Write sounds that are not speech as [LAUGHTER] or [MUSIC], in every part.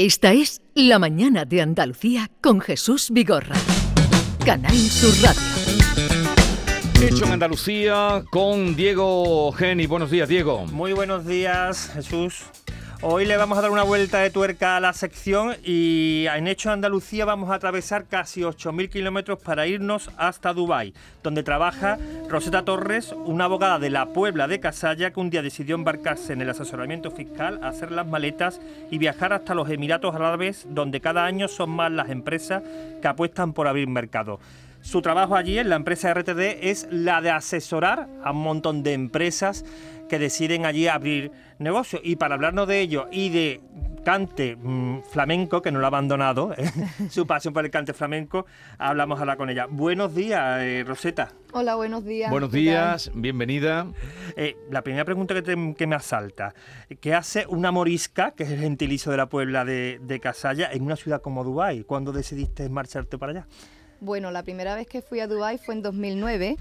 Esta es La Mañana de Andalucía con Jesús Vigorra. Canal Sur Radio. Hecho en Andalucía con Diego Geni. Buenos días, Diego. Muy buenos días, Jesús. Hoy le vamos a dar una vuelta de tuerca a la sección y en Hecho Andalucía vamos a atravesar casi 8.000 kilómetros para irnos hasta Dubái, donde trabaja Roseta Torres, una abogada de la Puebla de Casalla que un día decidió embarcarse en el asesoramiento fiscal, hacer las maletas y viajar hasta los Emiratos Árabes, donde cada año son más las empresas que apuestan por abrir mercado. Su trabajo allí en la empresa RTD es la de asesorar a un montón de empresas que deciden allí abrir negocios. Y para hablarnos de ello y de cante mm, flamenco, que no lo ha abandonado, ¿eh? [LAUGHS] su pasión por el cante flamenco, hablamos ahora con ella. Buenos días, eh, Roseta. Hola, buenos días. Buenos días, bienvenida. Eh, la primera pregunta que, que, me asalta, ¿qué hace una morisca, que es el gentilicio de la Puebla de, de Casalla, en una ciudad como Dubái? ¿Cuándo decidiste marcharte para allá? Bueno, la primera vez que fui a Dubái fue en 2009.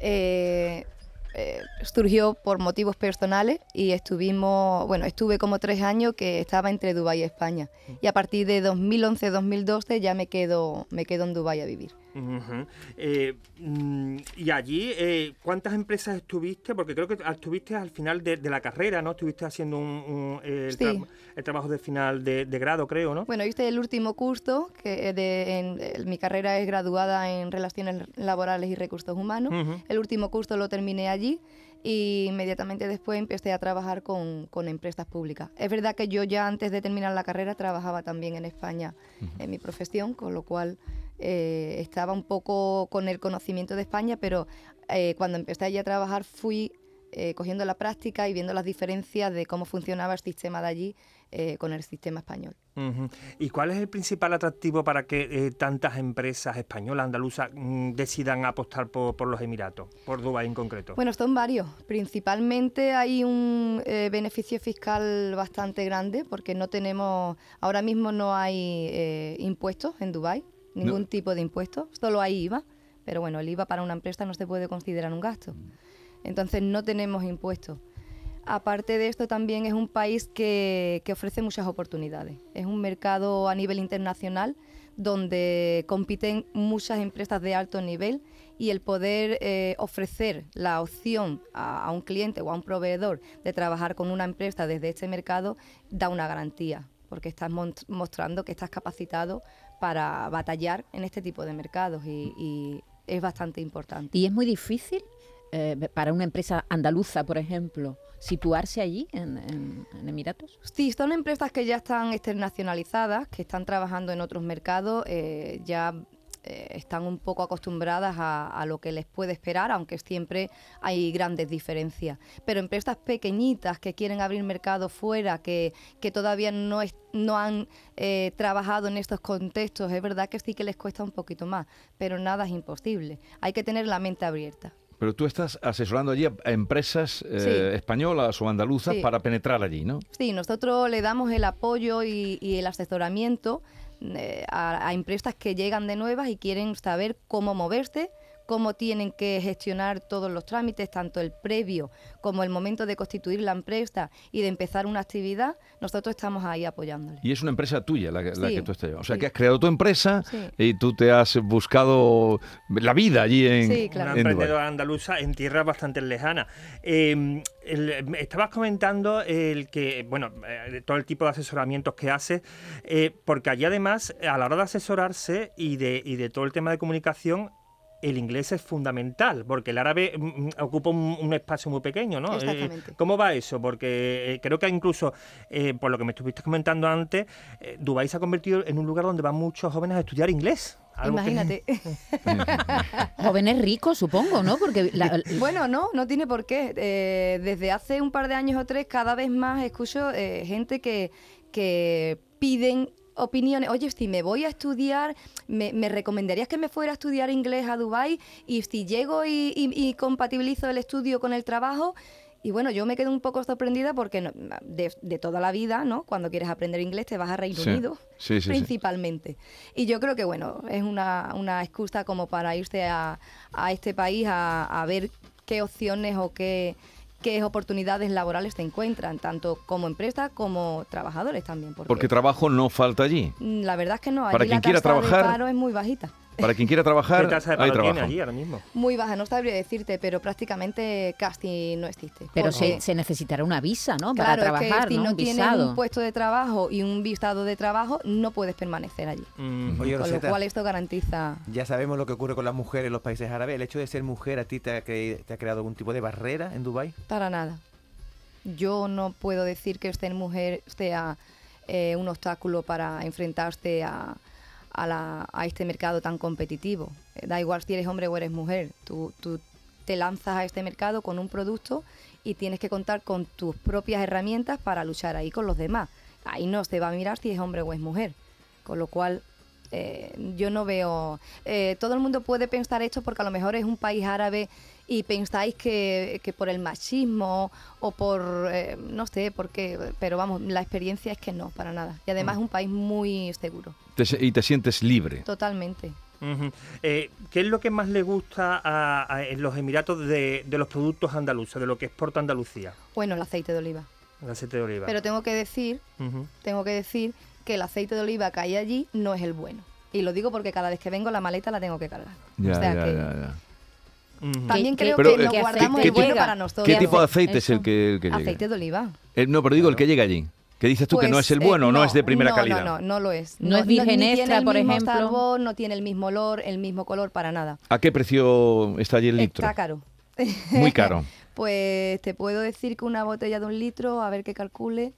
Eh, eh, surgió por motivos personales y estuvimos, bueno, estuve como tres años que estaba entre Dubái y España. Y a partir de 2011-2012 ya me quedo, me quedo en Dubái a vivir. Eh, mm, y allí, eh, ¿cuántas empresas estuviste? Porque creo que estuviste al final de, la carrera, ¿no? Estuviste haciendo un, el, trabajo de final de, grado, creo, ¿no? Bueno, hice el último curso, que de, mi carrera es graduada en Relaciones Laborales y Recursos Humanos. El último curso lo terminé allí y inmediatamente después empecé a trabajar con, con, empresas públicas. Es verdad que yo ya antes de terminar la carrera trabajaba también en España en mi profesión, con lo cual eh, estaba un poco con el conocimiento de España, pero eh, cuando empecé allí a trabajar fui eh, cogiendo la práctica y viendo las diferencias de cómo funcionaba el sistema de allí con el sistema español. ¿Y cuál es el principal atractivo para que tantas empresas españolas, andaluzas, mm, decidan apostar por, por, los Emiratos, por Dubái en concreto? Bueno, son varios. Principalmente hay un beneficio fiscal bastante grande porque no tenemos, ahora mismo no hay impuestos en Dubái ningún tipo de impuesto, solo hay IVA, pero bueno, el IVA para una empresa no se puede considerar un gasto. Entonces no tenemos impuestos. Aparte de esto, también es un país que, ofrece muchas oportunidades. Es un mercado a nivel internacional donde compiten muchas empresas de alto nivel y el poder eh, ofrecer la opción a, un cliente o a un proveedor de trabajar con una empresa desde este mercado da una garantía, porque estás mostrando que estás capacitado para batallar en este tipo de mercados y, es bastante importante. ¿Y es muy difícil eh, para una empresa andaluza, por ejemplo, situarse allí en, Emiratos? Sí, son empresas que ya están internacionalizadas, que están trabajando en otros mercados, eh, ya eh, están un poco acostumbradas a, lo que les puede esperar, aunque siempre hay grandes diferencias. Pero empresas pequeñitas que quieren abrir mercado fuera, que, que todavía no, no han eh, trabajado en estos contextos, es verdad que sí que les cuesta un poquito más, pero nada es imposible. Hay que tener la mente abierta. Pero tú estás asesorando allí a empresas eh, españolas o andaluzas para penetrar allí, ¿no? Sí, nosotros le damos el apoyo y el asesoramiento eh, a, empresas que llegan de nuevas y quieren saber cómo moverse, cómo tienen que gestionar todos los trámites, tanto el previo como el momento de constituir la empresa y de empezar una actividad, nosotros estamos ahí apoyándoles. Y es una empresa tuya la, que tú estás. O sea, que has creado tu empresa y tú te has buscado la vida allí en. Sí, claro. Una emprendedora andaluza en tierras bastante lejanas. Em, estabas comentando el que, bueno, eh, todo el tipo de asesoramientos que hace, eh, porque allí además, a la hora de asesorarse y de, y de todo el tema de comunicación, el inglés es fundamental, porque el árabe mm, mm, ocupa un, espacio muy pequeño, ¿no? Eh, ¿Cómo va eso? Porque eh, creo que incluso, eh, por lo que me estuviste comentando antes, Dubái se ha convertido en un lugar donde van muchos jóvenes a estudiar inglés. Imagínate. [LAUGHS] Jóvenes ricos, supongo, ¿no? Porque [LAUGHS] bueno, no, no tiene por qué. desde hace un par de años o tres, cada vez más escucho gente que, que piden opiniones. Oye, si me voy a estudiar, me, recomendarías que me fuera a estudiar inglés a Dubai y si llego y, compatibilizo el estudio con el trabajo. Y bueno, yo me quedo un poco sorprendida porque de, toda la vida, ¿no? Cuando quieres aprender inglés te vas a Reino Unido, principalmente. Y yo creo que, bueno, es una, una excusa como para irse a, a este país a, a ver qué opciones o qué qué oportunidades laborales te encuentran, tanto como empresa como trabajadores también. Porque, trabajo no falta allí. Mm, la verdad es que no. Para quien quiera trabajar. paro es muy bajita. Para quien quiera trabajar, [LAUGHS] hay trabajo. allí ahora mismo? Muy baja, no sabría decirte, pero prácticamente casi no existe. Pero se, necesitará una visa, ¿no? Para trabajar, si ¿no? tienes un puesto de trabajo y un visado de trabajo, no puedes permanecer allí. Mm. con lo cual esto garantiza... Ya sabemos lo que ocurre con las mujeres en los países árabes. ¿El hecho de ser mujer a ti te ha, te ha creado algún tipo de barrera en Dubái? Para nada. Yo no puedo decir que ser mujer sea eh, un obstáculo para enfrentarse a a, este mercado tan competitivo. Eh, da igual si eres hombre o eres mujer, tú, te lanzas a este mercado con un producto y tienes que contar con tus propias herramientas para luchar ahí con los demás. Ahí no se va a mirar si es hombre o es mujer. Con lo cual, eh, yo no veo... Eh, todo el mundo puede pensar esto porque a lo mejor es un país árabe y pensáis que, por el machismo o por, eh, no sé, por qué, pero vamos, la experiencia es que no, para nada. Y además mm. es un país muy seguro. y te sientes libre. Totalmente. Eh, ¿Qué es lo que más le gusta a, en los Emiratos de, los productos andaluces, de lo que exporta Andalucía? Bueno, el aceite de oliva. El aceite de oliva. Pero tengo que decir, tengo que decir que el aceite de oliva que hay allí no es el bueno. Y lo digo porque cada vez que vengo la maleta la tengo que cargar. Ya, ya, ya, también creo que nos guardamos el bueno para nosotros. ¿Qué tipo de aceite es el que, llega? Aceite de oliva. Eh, no, pero digo el que llega allí. ¿Qué dices tú que no es el pues, bueno, eh, no, es de primera calidad. No, no, no lo es. No, es virgen extra, por ejemplo. no tiene el mismo olor, el mismo color, para nada. ¿A qué precio está allí el litro? Está caro. Muy caro. [LAUGHS] pues te puedo decir que una botella de un litro, a ver qué calcule,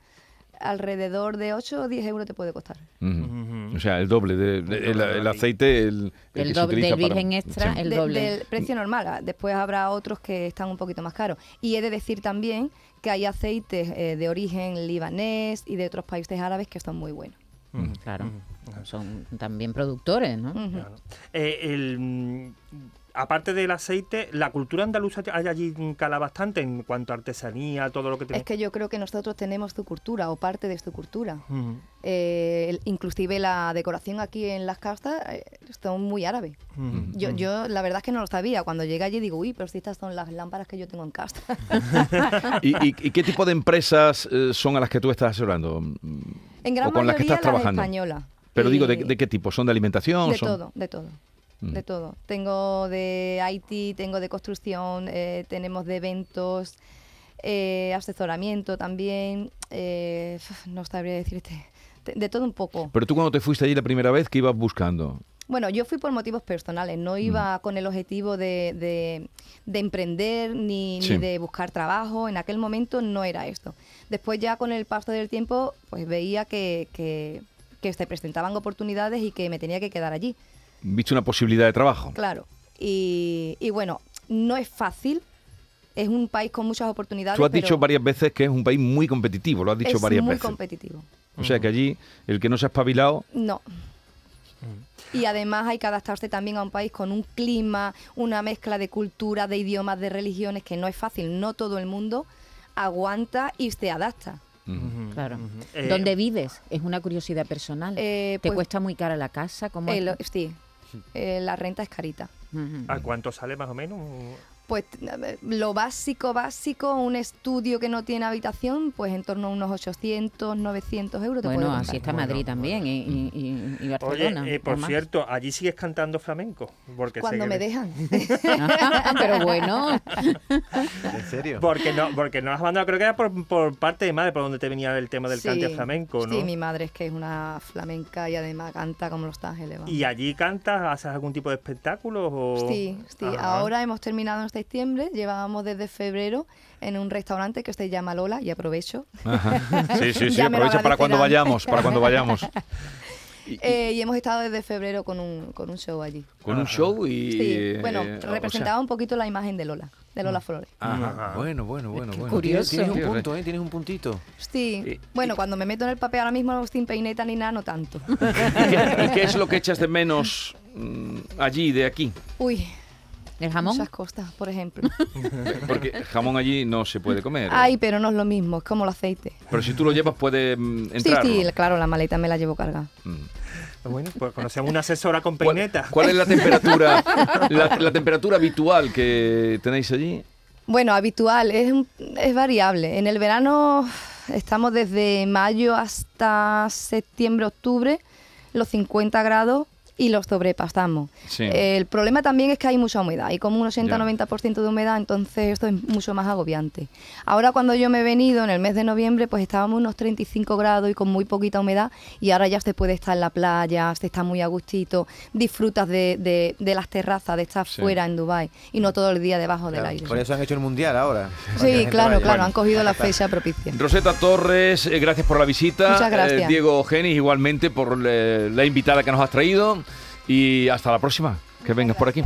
alrededor de 8 o 10 euros te puede costar. O sea, el doble del de, el, aceite, el, el, doble, del virgen extra, el doble. del precio normal. Después habrá otros que están un poquito más caros. Y he de decir también que hay aceites eh, de origen libanés y de otros países árabes que son muy buenos. Claro, son también productores, ¿no? Eh, el aparte del aceite, la cultura andaluza hay allí cala bastante en cuanto a artesanía, todo lo que tenemos. Es que yo creo que nosotros tenemos su cultura o parte de su cultura. Eh, inclusive la decoración aquí en las casas eh, son muy árabe. yo, yo la verdad es que no lo sabía. Cuando llegué allí digo, uy, pero si estas son las lámparas que yo tengo en casa. [LAUGHS] ¿Y, qué tipo de empresas eh, son a las que tú estás asesorando? En gran o con las que estás trabajando. española. Pero digo, ¿de, ¿de, qué tipo? ¿Son de alimentación? De todo, de todo de mm. todo. Tengo de IT, tengo de construcción, eh, tenemos de eventos, eh, asesoramiento también, eh, no sabría decirte, de, todo un poco. Pero tú cuando te fuiste allí la primera vez, ¿qué ibas buscando? Bueno, yo fui por motivos personales, no iba mm. con el objetivo de, de, emprender ni, ni, de buscar trabajo, en aquel momento no era esto. Después ya con el paso del tiempo, pues veía que, que, que se presentaban oportunidades y que me tenía que quedar allí visto una posibilidad de trabajo. Claro. Y, bueno, no es fácil. Es un país con muchas oportunidades. Tú has dicho varias veces que es un país muy competitivo, lo has dicho varias veces. Muy competitivo. O sea que allí el que no se ha espabilado. No. Y además hay que adaptarse también a un país con un clima, una mezcla de cultura, de idiomas, de religiones, que no es fácil. No todo el mundo aguanta y se adapta. Claro. Eh, ¿Dónde vives? Es una curiosidad personal. Eh, ¿Te pues cuesta muy cara la casa? ¿Cómo sí, eh, la renta es carita. ¿A cuánto sale más o menos? Pues lo básico, básico, un estudio que no tiene habitación, pues en torno a unos 800, 900 euros. bueno, así está Madrid también y, Barcelona. Oye, eh, por cierto, allí sigues cantando flamenco. Porque Cuando me dejan. [LAUGHS] [LAUGHS] Pero bueno. ¿En serio? Porque no, porque no has mandado, creo que era por, parte de madre, por donde te venía el tema del cante flamenco, ¿no? Sí, mi madre es que es una flamenca y además canta como los ángeles. ¿Y allí cantas, haces algún tipo de espectáculo? O... Sí, sí. Ahora hemos terminado septiembre, llevábamos desde febrero en un restaurante que se llama Lola y aprovecho. [LAUGHS] Sí, sí, sí, aprovecha para cuando vayamos, para cuando vayamos. [LAUGHS] Eh, y, hemos estado desde febrero con un, con un show allí. ¿Con un show? y Sí, bueno, eh, representaba un poquito la imagen de Lola, de Lola mm. Flores. Ajá. Bueno, bueno, bueno. bueno. Curioso. Tienes un punto, ¿eh? Tienes un puntito. Sí. bueno, cuando me meto en el papel ahora mismo sin peineta ni nada, no tanto. [LAUGHS] ¿Y qué, qué es lo que echas de menos mm, allí, de aquí? Uy, ¿El jamón? Muchas costas, por ejemplo. [LAUGHS] Porque jamón allí no se puede comer. Ay, pero no es lo mismo, es como el aceite. Pero si tú lo llevas puede entrar. Sí, sí, claro, la maleta me la llevo cargada. Mm. Bueno, pues conocemos una asesora con peineta. ¿Cuál, es la temperatura, [LAUGHS] la, temperatura habitual que tenéis allí? Bueno, habitual, es, es variable. En el verano estamos desde mayo hasta septiembre, octubre, los 50 grados y los sobrepasamos. el problema también es que hay mucha humedad, hay como un 80-90% de humedad, entonces esto es mucho más agobiante. Ahora cuando yo me he venido en el mes de noviembre, pues estábamos unos 35 grados y con muy poquita humedad y ahora ya se puede estar en la playa, se está muy a gustito, disfrutas de, las terrazas, de estar fuera en Dubai y no todo el día debajo del aire. Por eso han hecho el mundial ahora. Sí, claro, claro, han cogido la [LAUGHS] fecha propicia. Roseta Torres, eh, gracias por la visita. Muchas gracias. Eh, Diego Genis, igualmente por la invitada que nos has traído y hasta la próxima, que vengas por aquí.